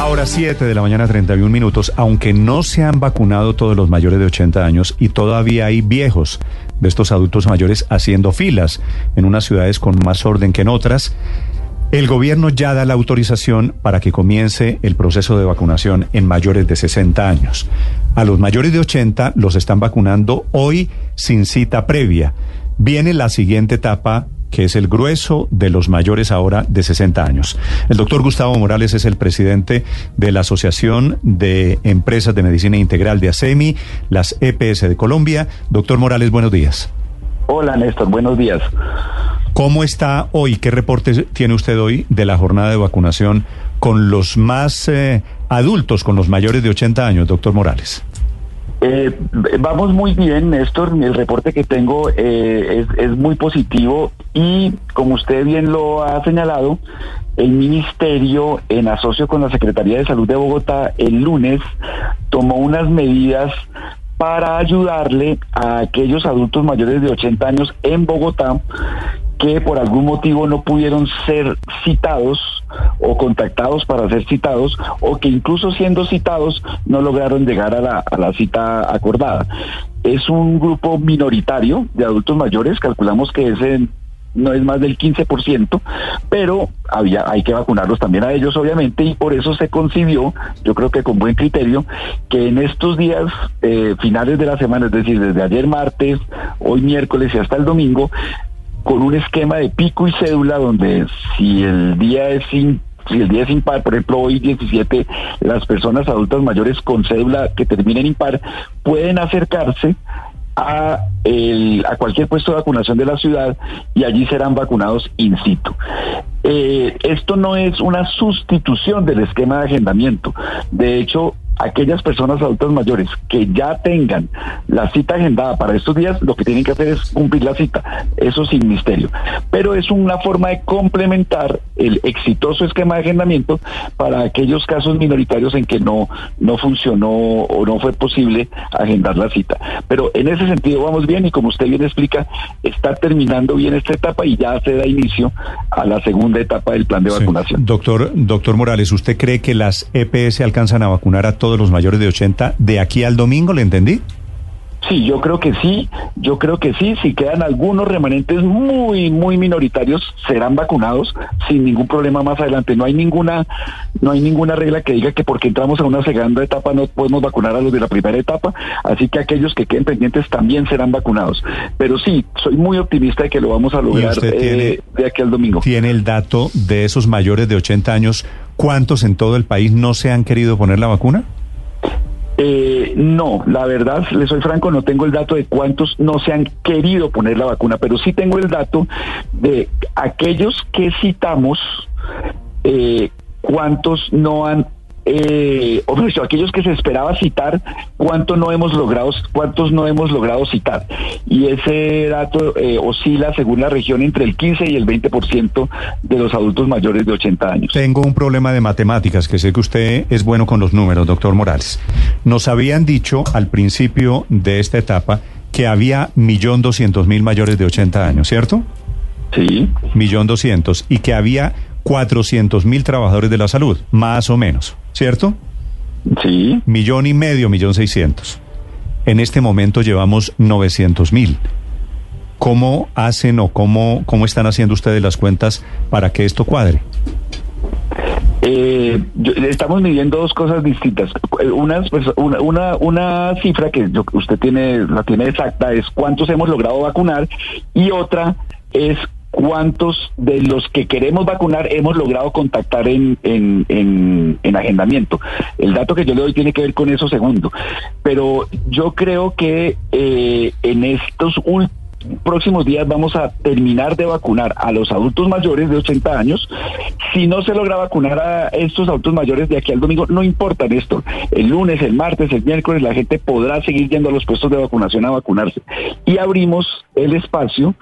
Ahora 7 de la mañana 31 minutos. Aunque no se han vacunado todos los mayores de 80 años y todavía hay viejos de estos adultos mayores haciendo filas en unas ciudades con más orden que en otras. El gobierno ya da la autorización para que comience el proceso de vacunación en mayores de 60 años. A los mayores de 80 los están vacunando hoy sin cita previa. Viene la siguiente etapa que es el grueso de los mayores ahora de 60 años. El doctor Gustavo Morales es el presidente de la Asociación de Empresas de Medicina Integral de ASEMI, las EPS de Colombia. Doctor Morales, buenos días. Hola Néstor, buenos días. ¿Cómo está hoy? ¿Qué reporte tiene usted hoy de la jornada de vacunación con los más eh, adultos, con los mayores de 80 años, doctor Morales? Eh, vamos muy bien, Néstor. El reporte que tengo eh, es, es, muy positivo y, como usted bien lo ha señalado, el Ministerio, en asocio con la Secretaría de Salud de Bogotá, el lunes tomó unas medidas para ayudarle a aquellos adultos mayores de 80 años en Bogotá que por algún motivo no pudieron ser citados o contactados para ser citados o que incluso siendo citados no lograron llegar a la, cita acordada. Es un grupo minoritario de adultos mayores, calculamos que es no es más del 15%, pero había, hay que vacunarlos también a ellos, obviamente, y por eso se concibió, yo creo que con buen criterio, que en estos días eh, finales de la semana, es decir, desde ayer martes, hoy miércoles y hasta el domingo, con un esquema de pico y cédula donde si el día es si el día es impar, por ejemplo, hoy 17, las personas adultas mayores con cédula que terminen impar pueden acercarse a, el, a cualquier puesto de vacunación de la ciudad y allí serán vacunados in situ. Eh, esto no es una sustitución del esquema de agendamiento. De hecho, aquellas personas adultas mayores que ya tengan la cita agendada para estos días, lo que tienen que hacer es cumplir la cita, eso sin misterio. Pero es una forma de complementar el exitoso esquema de agendamiento para aquellos casos minoritarios en que no, no funcionó o no fue posible agendar la cita. Pero en ese sentido vamos bien y como usted bien explica, está terminando bien esta etapa y ya se da inicio a la segunda etapa del plan de vacunación. Doctor, doctor Morales, ¿usted cree que las EPS alcanzan a vacunar a todos de los mayores de 80 de aquí al domingo, ¿le entendí? Sí, yo creo que sí, yo creo que sí, si quedan algunos remanentes muy, muy minoritarios, serán vacunados sin ningún problema más adelante. No hay ninguna, no hay ninguna regla que diga que porque entramos a una segunda etapa no podemos vacunar a los de la primera etapa, así que aquellos que queden pendientes también serán vacunados. Pero sí, soy muy optimista de que lo vamos a lograr eh, de aquí al domingo. ¿Tiene el dato de esos mayores de 80 años? ¿Cuántos en todo el país no se han querido poner la vacuna? Eh, no, la verdad, le soy franco, no tengo el dato de cuántos no se han querido poner la vacuna, pero sí tengo el dato de aquellos que citamos, eh, cuántos no han eh, aquellos que se esperaba citar, cuánto no hemos logrado, cuántos no hemos logrado citar. Y ese dato eh, oscila según la región entre el 15 y el 20% de los adultos mayores de 80 años. Tengo un problema de matemáticas, que sé que usted es bueno con los números, doctor Morales. Nos habían dicho al principio de esta etapa que había millón doscientos mil mayores de 80 años, ¿cierto? Sí. Millón doscientos. Y que había 400 mil trabajadores de la salud, más o menos, ¿cierto? Sí. Millón y medio, millón seiscientos. En este momento llevamos 900 mil. ¿Cómo hacen o cómo, cómo están haciendo ustedes las cuentas para que esto cuadre? Eh, estamos midiendo dos cosas distintas. Una, una, una cifra que usted tiene, la tiene exacta es cuántos hemos logrado vacunar y otra es cuántos de los que queremos vacunar hemos logrado contactar en, en, en, agendamiento. El dato que yo le doy tiene que ver con eso segundo. Pero yo creo que eh, en estos próximos días vamos a terminar de vacunar a los adultos mayores de 80 años. Si no se logra vacunar a estos adultos mayores de aquí al domingo, no importa, Néstor. El lunes, el martes, el miércoles, la gente podrá seguir yendo a los puestos de vacunación a vacunarse. Y abrimos el espacio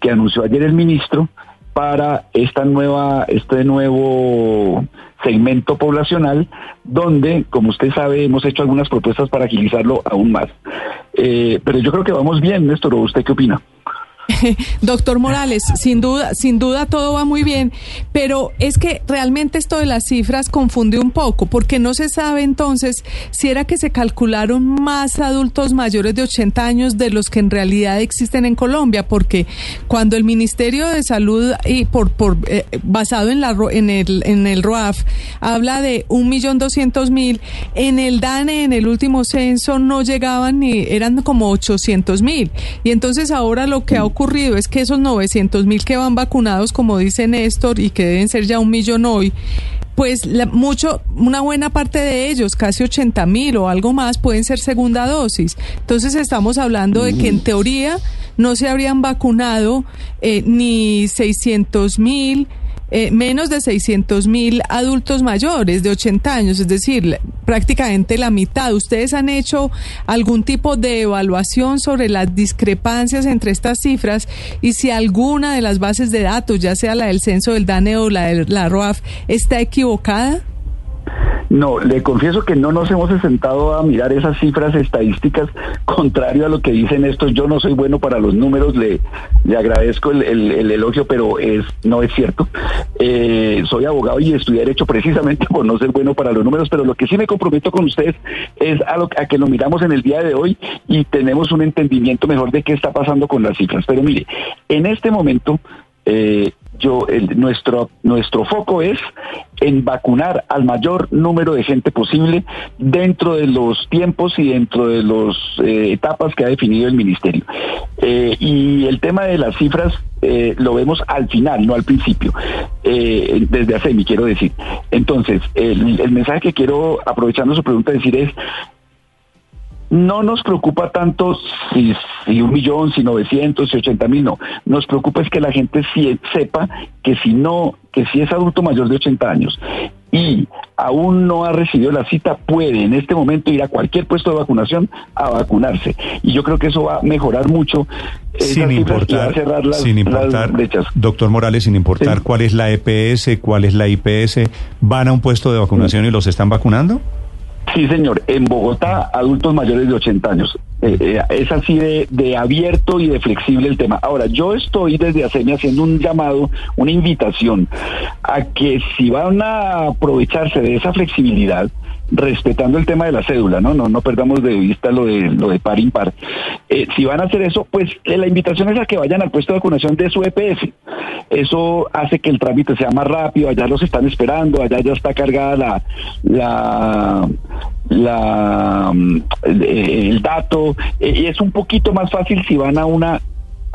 que anunció ayer el ministro para esta nueva, este nuevo segmento poblacional, donde, como usted sabe, hemos hecho algunas propuestas para agilizarlo aún más. Eh, pero yo creo que vamos bien, Néstor. ¿Usted qué opina? Doctor Morales, sin duda, sin duda todo va muy bien, pero es que realmente esto de las cifras confunde un poco, porque no se sabe entonces si era que se calcularon más adultos mayores de 80 años de los que en realidad existen en Colombia, porque cuando el Ministerio de Salud y por, por eh, basado en la en el en el ROAF habla de un millón doscientos mil, en el DANE en el último censo no llegaban ni eran como 800 mil. Y entonces ahora lo que ha ocurrido es que esos 900 mil que van vacunados, como dice Néstor, y que deben ser ya un millón hoy, pues mucho, una buena parte de ellos, casi 80 mil o algo más, pueden ser segunda dosis. Entonces estamos hablando de que en teoría no se habrían vacunado eh, ni 600 mil eh, menos de 600 mil adultos mayores de 80 años, es decir, prácticamente la mitad. ¿Ustedes han hecho algún tipo de evaluación sobre las discrepancias entre estas cifras y si alguna de las bases de datos, ya sea la del censo del DANE o la de la ROAF, está equivocada? No, le confieso que no nos hemos sentado a mirar esas cifras estadísticas, contrario a lo que dicen estos. Yo no soy bueno para los números, le, le agradezco el, elogio, pero es no es cierto. Eh, soy abogado y estudié Derecho precisamente por no ser bueno para los números, pero lo que sí me comprometo con ustedes es a, lo, a que lo miramos en el día de hoy y tenemos un entendimiento mejor de qué está pasando con las cifras. Pero mire, en este momento eh, yo nuestro nuestro foco es en vacunar al mayor número de gente posible dentro de los tiempos y dentro de las eh, etapas que ha definido el ministerio. Eh, y el tema de las cifras eh, lo vemos al final no al principio desde hace mi quiero decir. Entonces el, el mensaje que quiero aprovechando su pregunta decir es no nos preocupa tanto si, si, un millón, si 900, si 80 mil, no. Nos preocupa es que la gente sepa que si no, que si es adulto mayor de 80 años y aún no ha recibido la cita, puede en este momento ir a cualquier puesto de vacunación a vacunarse. Y yo creo que eso va a mejorar mucho. Sin importar, cerrar las, sin importar, doctor Morales, sin importar cuál es la EPS, cuál es la IPS, ¿van a un puesto de vacunación y los están vacunando? Sí, señor. En Bogotá, adultos mayores de 80 años. Eh, eh, es así de, abierto y de flexible el tema. Ahora, yo estoy desde ASEMI haciendo un llamado, una invitación a que si van a aprovecharse de esa flexibilidad, respetando el tema de la cédula, ¿no? No, no perdamos de vista lo de, lo de par impar. Eh, si van a hacer eso, pues la invitación es a que vayan al puesto de vacunación de su EPS. Eso hace que el trámite sea más rápido, allá los están esperando, allá ya está cargada la, la, la el dato eh, y es un poquito más fácil si van a una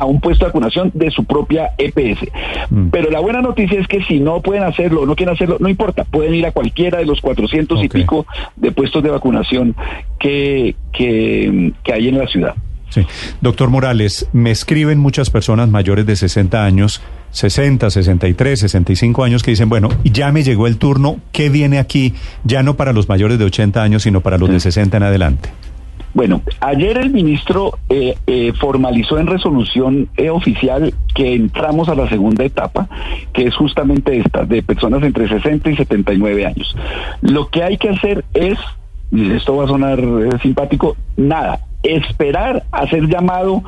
a un puesto de vacunación de su propia EPS. Mm. Pero la buena noticia es que si no pueden hacerlo o no quieren hacerlo, no importa, pueden ir a cualquiera de los 400 y pico de puestos de vacunación que, que, que hay en la ciudad. Sí. Doctor Morales, me escriben muchas personas mayores de 60 años 60, 63, 65 años que dicen, bueno, ya me llegó el turno, ¿qué viene aquí? Ya no para los mayores de 80 años, sino para los de 60 en adelante. Bueno, ayer el ministro eh, eh, formalizó en resolución eh, oficial que entramos a la segunda etapa, que es justamente esta, de personas entre 60 y 79 años. Lo que hay que hacer es, y esto va a sonar simpático, nada, esperar a ser llamado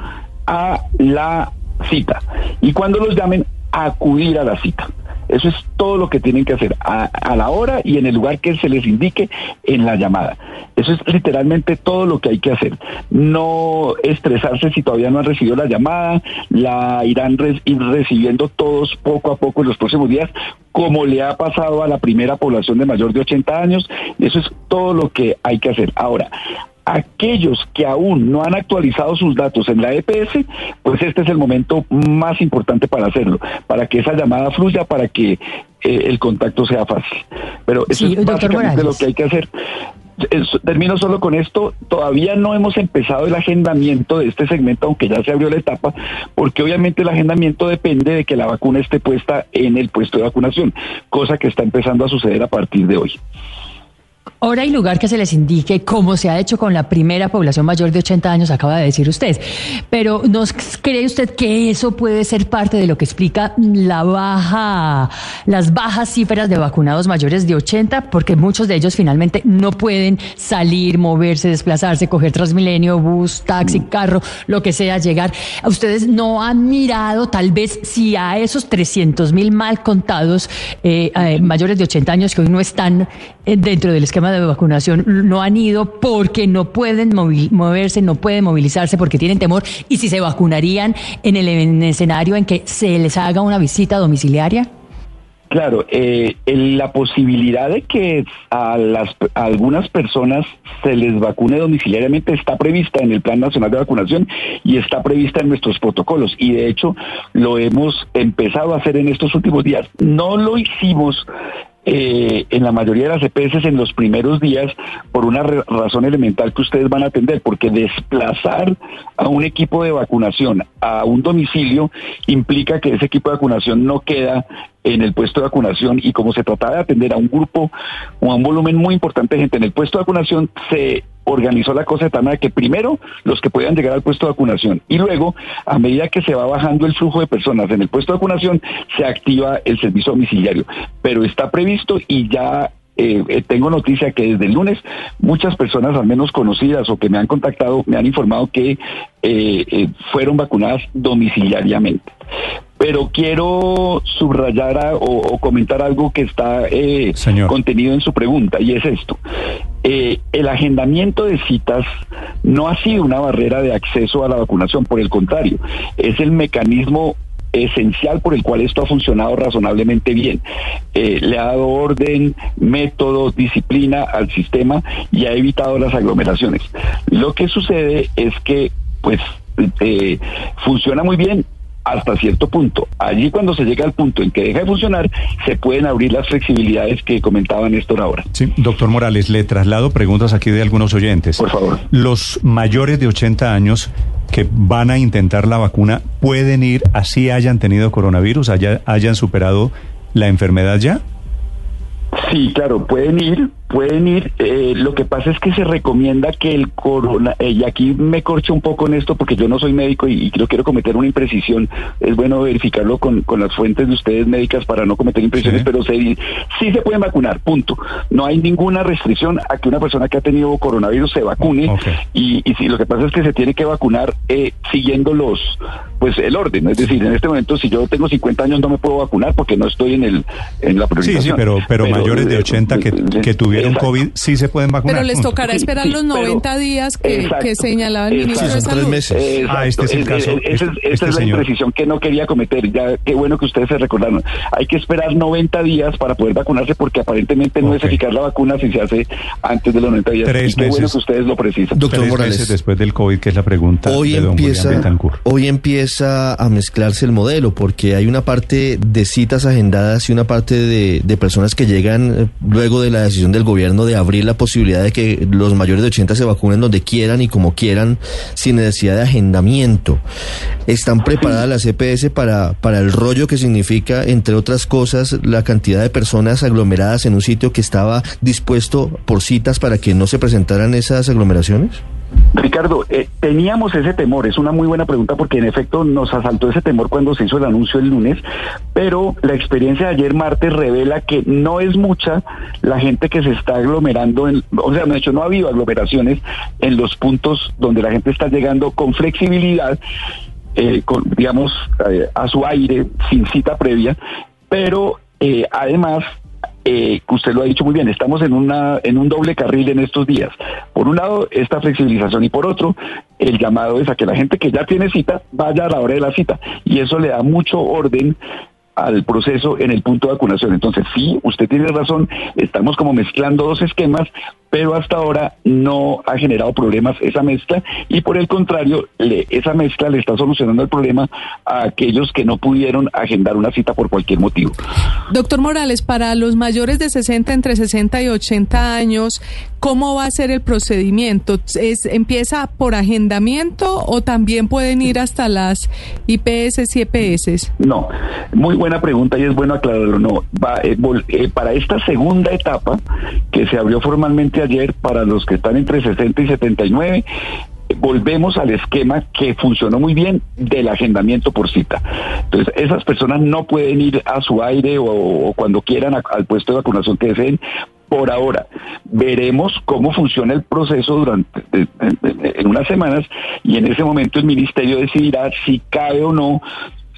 a la cita. Y cuando los llamen, acudir a la cita. Eso es todo lo que tienen que hacer a, la hora y en el lugar que se les indique en la llamada. Eso es literalmente todo lo que hay que hacer. No estresarse si todavía no han recibido la llamada, la irán ir recibiendo todos poco a poco en los próximos días, como le ha pasado a la primera población de mayor de 80 años. Eso es todo lo que hay que hacer. Ahora, aquellos que aún no han actualizado sus datos en la EPS, pues este es el momento más importante para hacerlo, para que esa llamada fluya, para que eh, el contacto sea fácil. Pero eso es básicamente lo que hay que hacer. termino solo con esto. Todavía no hemos empezado el agendamiento de este segmento, aunque ya se abrió la etapa, porque obviamente el agendamiento depende de que la vacuna esté puesta en el puesto de vacunación, cosa que está empezando a suceder a partir de hoy hora y lugar que se les indique, como se ha hecho con la primera población mayor de 80 años, acaba de decir usted. Pero ¿nos cree usted que eso puede ser parte de lo que explica la baja, las bajas cifras de vacunados mayores de 80? Porque muchos de ellos finalmente no pueden salir, moverse, desplazarse, coger Transmilenio, bus, taxi, carro, lo que sea, llegar. ¿Ustedes no han mirado tal vez si a esos 300 mil mal contados eh, eh, mayores de 80 años que hoy no están dentro del esquema de vacunación no han ido porque no pueden moverse, no pueden movilizarse porque tienen temor y si se vacunarían en el, escenario en que se les haga una visita domiciliaria? Claro, eh, la posibilidad de que a, las, a algunas personas se les vacune domiciliariamente está prevista en el Plan Nacional de Vacunación y está prevista en nuestros protocolos. Y de hecho lo hemos empezado a hacer en estos últimos días. No lo hicimos eh, en la mayoría de las EPS en los primeros días por una razón elemental que ustedes van a atender, porque desplazar a un equipo de vacunación a un domicilio implica que ese equipo de vacunación no queda en el puesto de vacunación y como se trataba de atender a un grupo o a un volumen muy importante de gente en el puesto de vacunación, se organizó la cosa de tal manera que primero los que puedan llegar al puesto de vacunación y luego a medida que se va bajando el flujo de personas en el puesto de vacunación se activa el servicio domiciliario pero está previsto y ya eh, eh, tengo noticia que desde el lunes muchas personas, al menos conocidas o que me han contactado, me han informado que eh, fueron vacunadas domiciliariamente. Pero quiero subrayar o, comentar algo que está contenido en su pregunta y es esto. El agendamiento de citas no ha sido una barrera de acceso a la vacunación, por el contrario, es el mecanismo esencial por el cual esto ha funcionado razonablemente bien. Eh, le ha dado orden, método, disciplina al sistema y ha evitado las aglomeraciones. Lo que sucede es que, pues, eh, funciona muy bien hasta cierto punto. Allí cuando se llega al punto en que deja de funcionar, se pueden abrir las flexibilidades que comentaba Néstor ahora. Sí, doctor Morales, le traslado preguntas aquí de algunos oyentes. Por favor. Los mayores de 80 años que van a intentar la vacuna pueden ir así hayan tenido coronavirus, hayan superado la enfermedad ya? Sí, claro, pueden ir, pueden ir. Eh, lo que pasa es que se recomienda que el corona, eh, y aquí me corcho un poco en esto porque yo no soy médico y, y quiero cometer una imprecisión. Es bueno verificarlo con, las fuentes de ustedes médicas para no cometer imprecisiones, pero sí, sí se pueden vacunar, punto. No hay ninguna restricción a que una persona que ha tenido coronavirus se vacune. Y, y sí, lo que pasa es que se tiene que vacunar eh, siguiendo los, pues el orden. Es decir, en este momento, si yo tengo 50 años, no me puedo vacunar porque no estoy en el en la priorización. Sí, sí, pero, pero, mayores de 80 que, que tuvieron COVID sí se pueden vacunar. Pero les tocará esperar los 90 días que, que, señalaba el ministro de Salud. Meses. Ah, este es el caso. Esa este es la imprecisión que no quería cometer. Ya qué bueno que ustedes se recordaron. Hay que esperar 90 días para poder vacunarse porque aparentemente no es eficaz la vacuna si se hace antes de los 90 días. Tres y qué bueno que ustedes lo precisan. Doctor Tres Morales, meses después del COVID, que es la pregunta hoy de don empieza, Hoy empieza a mezclarse el modelo porque hay una parte de citas agendadas y una parte de, de personas que llegan eh, luego de la decisión del gobierno de abrir la posibilidad de que los mayores de 80 se vacunen donde quieran y como quieran sin necesidad de agendamiento. ¿Están preparadas las EPS para, para el rollo que significa, entre otras cosas, la cantidad de personas aglomeradas en un sitio que estaba dispuesto por citas para que no se presentaran esas aglomeraciones? Ricardo, eh, teníamos ese temor, es una muy buena pregunta porque en efecto nos asaltó ese temor cuando se hizo el anuncio el lunes, pero la experiencia de ayer martes revela que no es mucha la gente que se está aglomerando, en, o sea, de hecho no ha habido aglomeraciones en los puntos donde la gente está llegando con flexibilidad, eh, digamos, eh, a su aire, sin cita previa, pero además eh, usted lo ha dicho muy bien, estamos en, una, en un doble carril en estos días. Por un lado, esta flexibilización y por otro, el llamado es a que la gente que ya tiene cita vaya a la hora de la cita. Y eso le da mucho orden al proceso en el punto de vacunación. Entonces, sí, usted tiene razón, estamos como mezclando dos esquemas, pero hasta ahora no ha generado problemas esa mezcla y por el contrario, le, esa mezcla le está solucionando el problema a aquellos que no pudieron agendar una cita por cualquier motivo. Doctor Morales, para los mayores de 60, entre 60 y 80 años, ¿cómo va a ser el procedimiento? ¿Es, ¿Empieza por agendamiento o también pueden ir hasta las IPS y EPS? No, muy buena pregunta y es bueno aclararlo. No, va, eh, eh, para esta segunda etapa que se abrió formalmente ayer para los que están entre 60 y 79, volvemos al esquema que funcionó muy bien del agendamiento por cita. Entonces, esas personas no pueden ir a su aire o, cuando quieran al puesto de vacunación que deseen. Por ahora, veremos cómo funciona el proceso durante en unas semanas y en ese momento el ministerio decidirá si cabe o no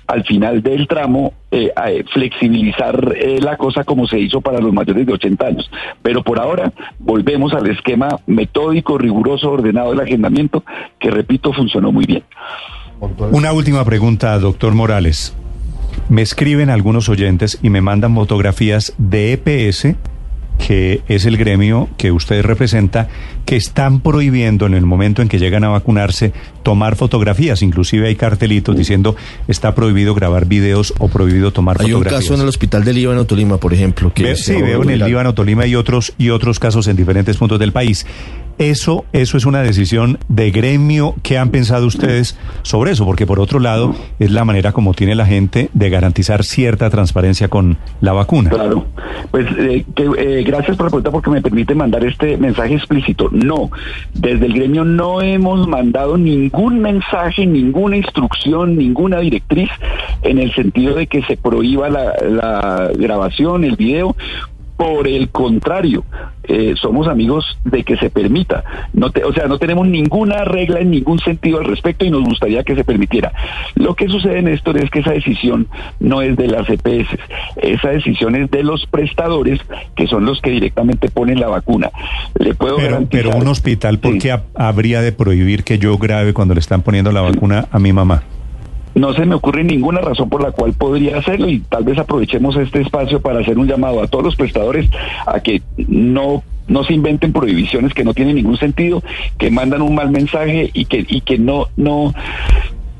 al final del tramo eh, flexibilizar eh, la cosa como se hizo para los mayores de 80 años. Pero por ahora volvemos al esquema metódico, riguroso, ordenado del agendamiento, que repito, funcionó muy bien. Una última pregunta, doctor Morales. Me escriben algunos oyentes y me mandan fotografías de EPS que es el gremio que usted representa, que están prohibiendo en el momento en que llegan a vacunarse tomar fotografías. Inclusive hay cartelitos diciendo está prohibido grabar videos o prohibido tomar fotografías. Hay un caso en el hospital del Líbano Tolima, por ejemplo. Que sí, veo en el Líbano Tolima y otros, y otros casos en diferentes puntos del país. Eso, eso es una decisión de gremio. ¿Qué han pensado ustedes sobre eso? Porque por otro lado, es la manera como tiene la gente de garantizar cierta transparencia con la vacuna. Claro. Pues eh, eh, gracias por la pregunta porque me permite mandar este mensaje explícito. No, desde el gremio no hemos mandado ningún mensaje, ninguna instrucción, ninguna directriz en el sentido de que se prohíba la, la grabación, el video, por el contrario, eh, somos amigos de que se permita. No o sea, no tenemos ninguna regla en ningún sentido al respecto y nos gustaría que se permitiera. Lo que sucede, Néstor, es que esa decisión no es de las EPS, esa decisión es de los prestadores que son los que directamente ponen la vacuna. Le puedo pero, pero un hospital, ¿por qué habría de prohibir que yo grabe cuando le están poniendo la vacuna a mi mamá? No se me ocurre ninguna razón por la cual podría hacerlo y tal vez aprovechemos este espacio para hacer un llamado a todos los prestadores a que no no se inventen prohibiciones que no tienen ningún sentido, que mandan un mal mensaje y que y que no no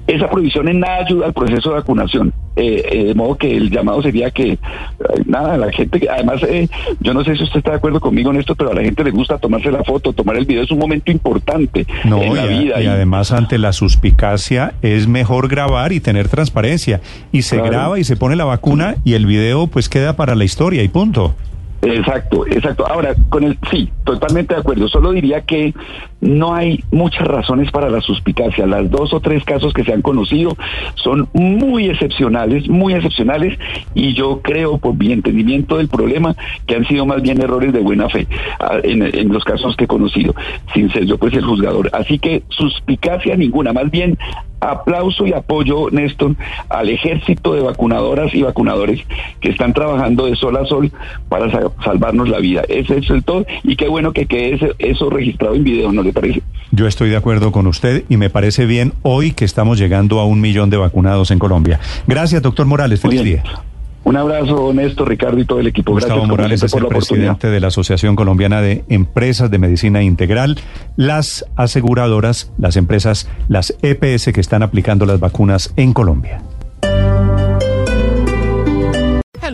esa prohibición en nada ayuda al proceso de vacunación. Eh, eh, de modo que el llamado sería que, eh, nada, la gente, además, yo no sé si usted está de acuerdo conmigo en esto, pero a la gente le gusta tomarse la foto, tomar el video, es un momento importante en la vida. Y, además, ante la suspicacia, es mejor grabar y tener transparencia. Y se graba y se pone la vacuna y el video, pues queda para la historia y punto. Exacto, exacto. Ahora, con el sí, totalmente de acuerdo. Solo diría que no hay muchas razones para la suspicacia. Las dos o tres casos que se han conocido son muy excepcionales, muy excepcionales, y yo creo, por mi entendimiento del problema, que han sido más bien errores de buena fe ah, en, en los casos que he conocido, sin ser yo pues el juzgador. Así que suspicacia ninguna, más bien aplauso y apoyo, Néstor, al ejército de vacunadoras y vacunadores que están trabajando de sol a sol para salvarnos la vida. Ese es el todo y qué bueno que quede eso registrado en video, ¿no le parece? Yo estoy de acuerdo con usted y me parece bien hoy que estamos llegando a un millón de vacunados en Colombia. Gracias, doctor Morales. Feliz día. Un abrazo, Néstor, Ricardo y todo el equipo. Gustavo Morales es el presidente de la Asociación Colombiana de Empresas de Medicina Integral. Las aseguradoras, las empresas, las EPS que están aplicando las vacunas en Colombia.